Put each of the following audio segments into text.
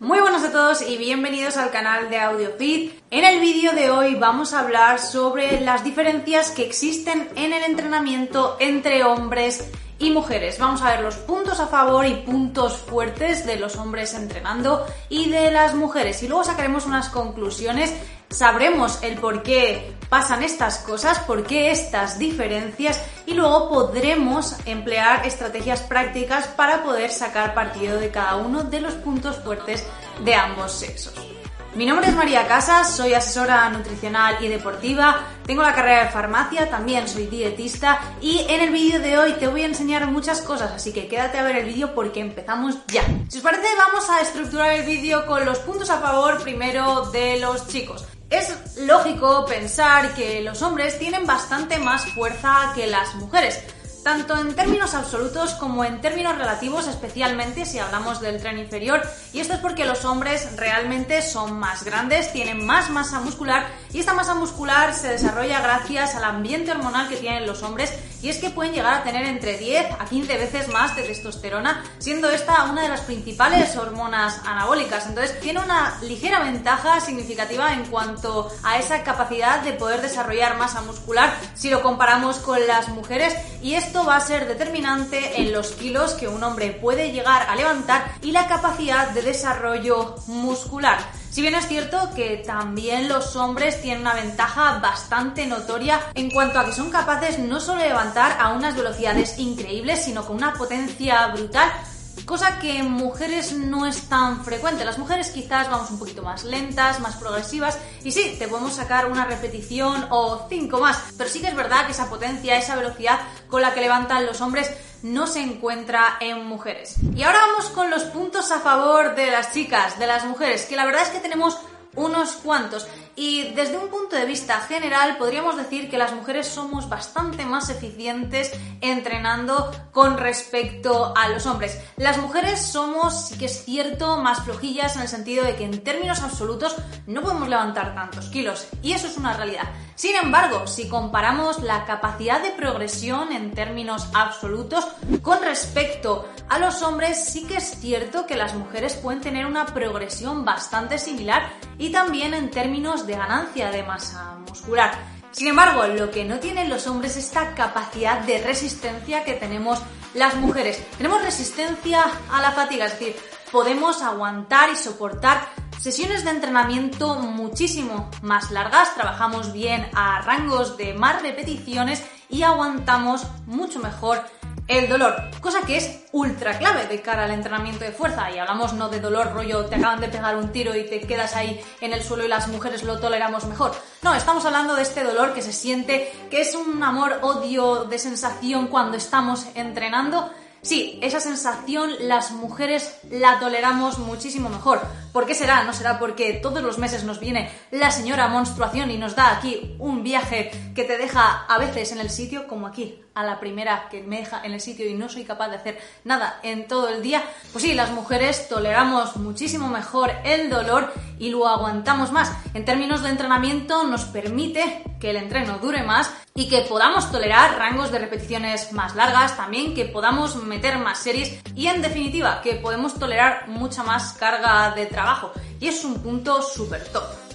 Muy buenos a todos y bienvenidos al canal de AudioFit. En el vídeo de hoy vamos a hablar sobre las diferencias que existen en el entrenamiento entre hombres y mujeres. Vamos a ver los puntos a favor y puntos fuertes de los hombres entrenando y de las mujeres. Y luego sacaremos unas conclusiones, sabremos el por qué pasan estas cosas, por qué estas diferencias y luego podremos emplear estrategias prácticas para poder sacar partido de cada uno de los puntos fuertes de ambos sexos. Mi nombre es María Casas, soy asesora nutricional y deportiva, tengo la carrera de farmacia, también soy dietista y en el vídeo de hoy te voy a enseñar muchas cosas, así que quédate a ver el vídeo porque empezamos ya. Si os parece vamos a estructurar el vídeo con los puntos a favor primero de los chicos. Es lógico pensar que los hombres tienen bastante más fuerza que las mujeres, tanto en términos absolutos como en términos relativos, especialmente si hablamos del tren inferior. Y esto es porque los hombres realmente son más grandes, tienen más masa muscular y esta masa muscular se desarrolla gracias al ambiente hormonal que tienen los hombres y es que pueden llegar a tener entre 10 a 15 veces más de testosterona, siendo esta una de las principales hormonas anabólicas. Entonces tiene una ligera ventaja significativa en cuanto a esa capacidad de poder desarrollar masa muscular si lo comparamos con las mujeres y esto va a ser determinante en los kilos que un hombre puede llegar a levantar y la capacidad de desarrollo muscular. Si bien es cierto que también los hombres tienen una ventaja bastante notoria en cuanto a que son capaces no solo de levantar a unas velocidades increíbles, sino con una potencia brutal, cosa que en mujeres no es tan frecuente. Las mujeres quizás vamos un poquito más lentas, más progresivas, y sí, te podemos sacar una repetición o cinco más, pero sí que es verdad que esa potencia, esa velocidad con la que levantan los hombres no se encuentra en mujeres. Y ahora vamos con los puntos a favor de las chicas, de las mujeres, que la verdad es que tenemos unos cuantos. Y desde un punto de vista general podríamos decir que las mujeres somos bastante más eficientes entrenando con respecto a los hombres. Las mujeres somos, sí que es cierto, más flojillas en el sentido de que en términos absolutos no podemos levantar tantos kilos. Y eso es una realidad. Sin embargo, si comparamos la capacidad de progresión en términos absolutos con respecto a los hombres, sí que es cierto que las mujeres pueden tener una progresión bastante similar y también en términos de ganancia de masa muscular. Sin embargo, lo que no tienen los hombres es esta capacidad de resistencia que tenemos las mujeres. Tenemos resistencia a la fatiga, es decir, podemos aguantar y soportar sesiones de entrenamiento muchísimo más largas, trabajamos bien a rangos de más repeticiones y aguantamos mucho mejor el dolor, cosa que es ultra clave de cara al entrenamiento de fuerza. Y hablamos no de dolor rollo, te acaban de pegar un tiro y te quedas ahí en el suelo y las mujeres lo toleramos mejor. No, estamos hablando de este dolor que se siente, que es un amor-odio de sensación cuando estamos entrenando Sí, esa sensación las mujeres la toleramos muchísimo mejor. ¿Por qué será? No será porque todos los meses nos viene la señora menstruación y nos da aquí un viaje que te deja a veces en el sitio, como aquí, a la primera que me deja en el sitio y no soy capaz de hacer nada en todo el día. Pues sí, las mujeres toleramos muchísimo mejor el dolor y lo aguantamos más. En términos de entrenamiento nos permite que el entreno dure más y que podamos tolerar rangos de repeticiones más largas, también que podamos meter más series y en definitiva que podemos tolerar mucha más carga de trabajo. Y es un punto súper top.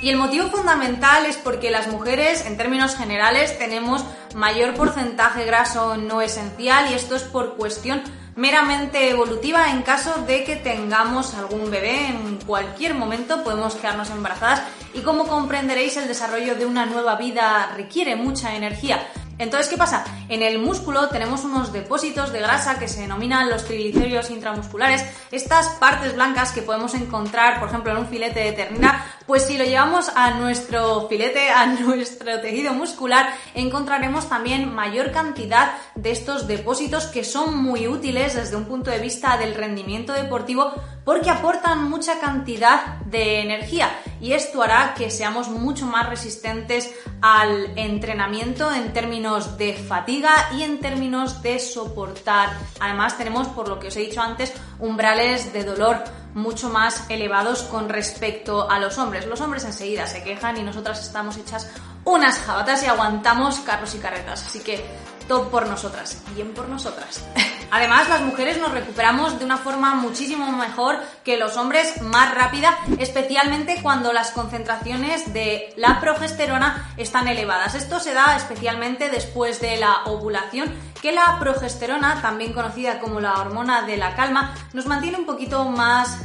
Y el motivo fundamental es porque las mujeres, en términos generales, tenemos mayor porcentaje graso no esencial y esto es por cuestión meramente evolutiva en caso de que tengamos algún bebé en cualquier momento podemos quedarnos embarazadas y como comprenderéis el desarrollo de una nueva vida requiere mucha energía. Entonces, ¿qué pasa? En el músculo tenemos unos depósitos de grasa que se denominan los triglicéridos intramusculares, estas partes blancas que podemos encontrar, por ejemplo, en un filete de ternera, Pues si lo llevamos a nuestro filete, a nuestro tejido muscular, encontraremos también mayor cantidad de estos depósitos que son muy útiles desde un punto de vista del rendimiento deportivo porque aportan mucha cantidad de energía y esto hará que seamos mucho más resistentes al entrenamiento en términos de fatiga y en términos de soportar. Además tenemos, por lo que os he dicho antes, umbrales de dolor mucho más elevados con respecto a los hombres. Los hombres enseguida se quejan y nosotras estamos hechas unas jabatas y aguantamos carros y carretas. Así que top por nosotras, bien por nosotras. Además, las mujeres nos recuperamos de una forma muchísimo mejor que los hombres, más rápida, especialmente cuando las concentraciones de la progesterona están elevadas. Esto se da especialmente después de la ovulación, que la progesterona, también conocida como la hormona de la calma, nos mantiene un poquito más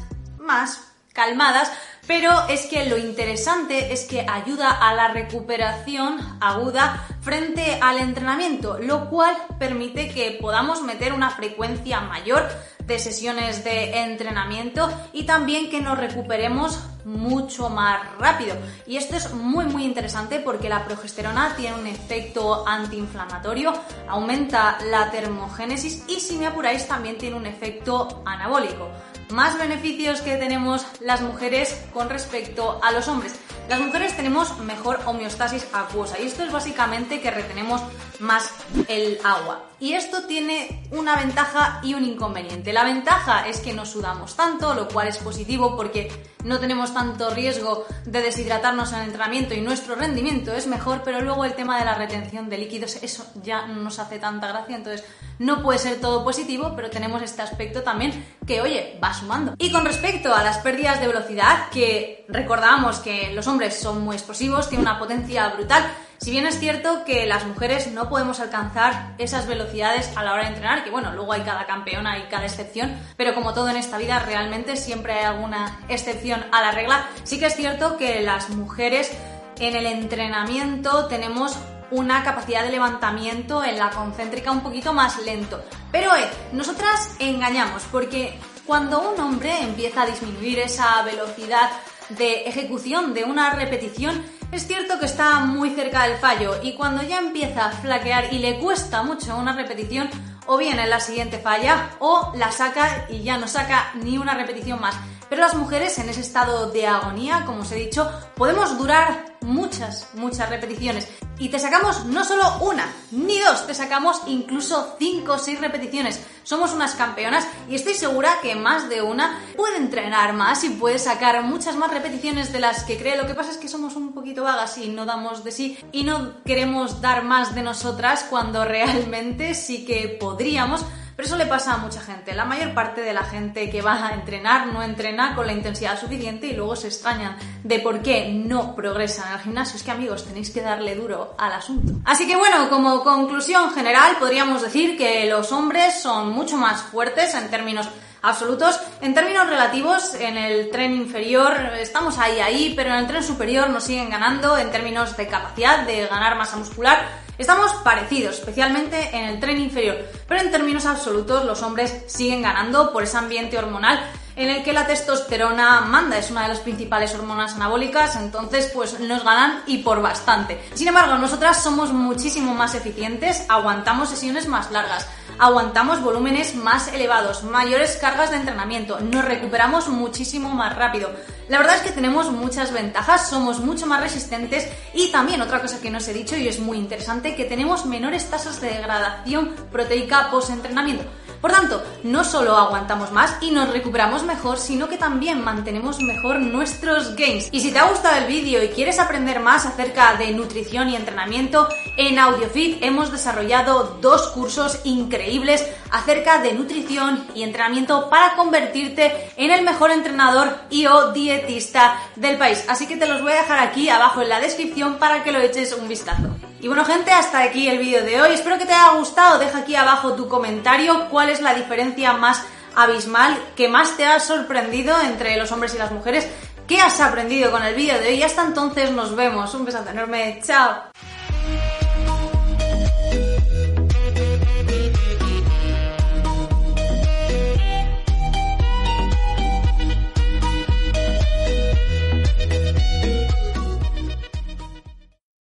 más calmadas, pero es que lo interesante es que ayuda a la recuperación aguda frente al entrenamiento, lo cual permite que podamos meter una frecuencia mayor de sesiones de entrenamiento y también que nos recuperemos mucho más rápido. Y esto es muy muy interesante porque la progesterona tiene un efecto antiinflamatorio, aumenta la termogénesis y si me apuráis también tiene un efecto anabólico más beneficios que tenemos las mujeres con respecto a los hombres. Las mujeres tenemos mejor homeostasis acuosa y esto es básicamente que retenemos más el agua. Y esto tiene una ventaja y un inconveniente. La ventaja es que no sudamos tanto, lo cual es positivo porque no tenemos tanto riesgo de deshidratarnos en el entrenamiento y nuestro rendimiento es mejor, pero luego el tema de la retención de líquidos, eso ya no nos hace tanta gracia, entonces no puede ser todo positivo, pero tenemos este aspecto también que, oye, va sumando. Y con respecto a las pérdidas de velocidad, que recordábamos que los hombres son muy explosivos, tienen una potencia brutal, si bien es cierto que las mujeres no podemos alcanzar esas velocidades a la hora de entrenar, que bueno, luego hay cada campeona y cada excepción, pero como todo en esta vida realmente siempre hay alguna excepción a la regla, sí que es cierto que las mujeres en el entrenamiento tenemos una capacidad de levantamiento en la concéntrica un poquito más lento. Pero eh, nosotras engañamos porque cuando un hombre empieza a disminuir esa velocidad de ejecución de una repetición, es cierto que está muy cerca del fallo y cuando ya empieza a flaquear y le cuesta mucho una repetición, o bien en la siguiente falla o la saca y ya no saca ni una repetición más. Pero las mujeres en ese estado de agonía, como os he dicho, podemos durar muchas, muchas repeticiones. Y te sacamos no solo una, ni dos, te sacamos incluso cinco o seis repeticiones. Somos unas campeonas y estoy segura que más de una puede entrenar más y puede sacar muchas más repeticiones de las que cree. Lo que pasa es que somos un poquito vagas y no damos de sí y no queremos dar más de nosotras cuando realmente sí que podríamos pero eso le pasa a mucha gente. La mayor parte de la gente que va a entrenar no entrena con la intensidad suficiente y luego se extrañan de por qué no progresan al gimnasio. Es que amigos, tenéis que darle duro al asunto. Así que bueno, como conclusión general podríamos decir que los hombres son mucho más fuertes en términos absolutos. En términos relativos, en el tren inferior estamos ahí, ahí, pero en el tren superior nos siguen ganando en términos de capacidad de ganar masa muscular Estamos parecidos, especialmente en el tren inferior, pero en términos absolutos los hombres siguen ganando por ese ambiente hormonal en el que la testosterona manda, es una de las principales hormonas anabólicas, entonces pues nos ganan y por bastante. Sin embargo, nosotras somos muchísimo más eficientes, aguantamos sesiones más largas, aguantamos volúmenes más elevados, mayores cargas de entrenamiento, nos recuperamos muchísimo más rápido. La verdad es que tenemos muchas ventajas, somos mucho más resistentes y también otra cosa que no os he dicho y es muy interesante, que tenemos menores tasas de degradación proteica post-entrenamiento. Por tanto, no solo aguantamos más y nos recuperamos mejor, sino que también mantenemos mejor nuestros gains. Y si te ha gustado el vídeo y quieres aprender más acerca de nutrición y entrenamiento, en AudioFit hemos desarrollado dos cursos increíbles acerca de nutrición y entrenamiento para convertirte en el mejor entrenador y o dietista del país. Así que te los voy a dejar aquí abajo en la descripción para que lo eches un vistazo. Y bueno gente, hasta aquí el vídeo de hoy. Espero que te haya gustado. Deja aquí abajo tu comentario. ¿Cuál es la diferencia más abismal que más te ha sorprendido entre los hombres y las mujeres? ¿Qué has aprendido con el vídeo de hoy? Y hasta entonces nos vemos. Un besazo enorme. Chao.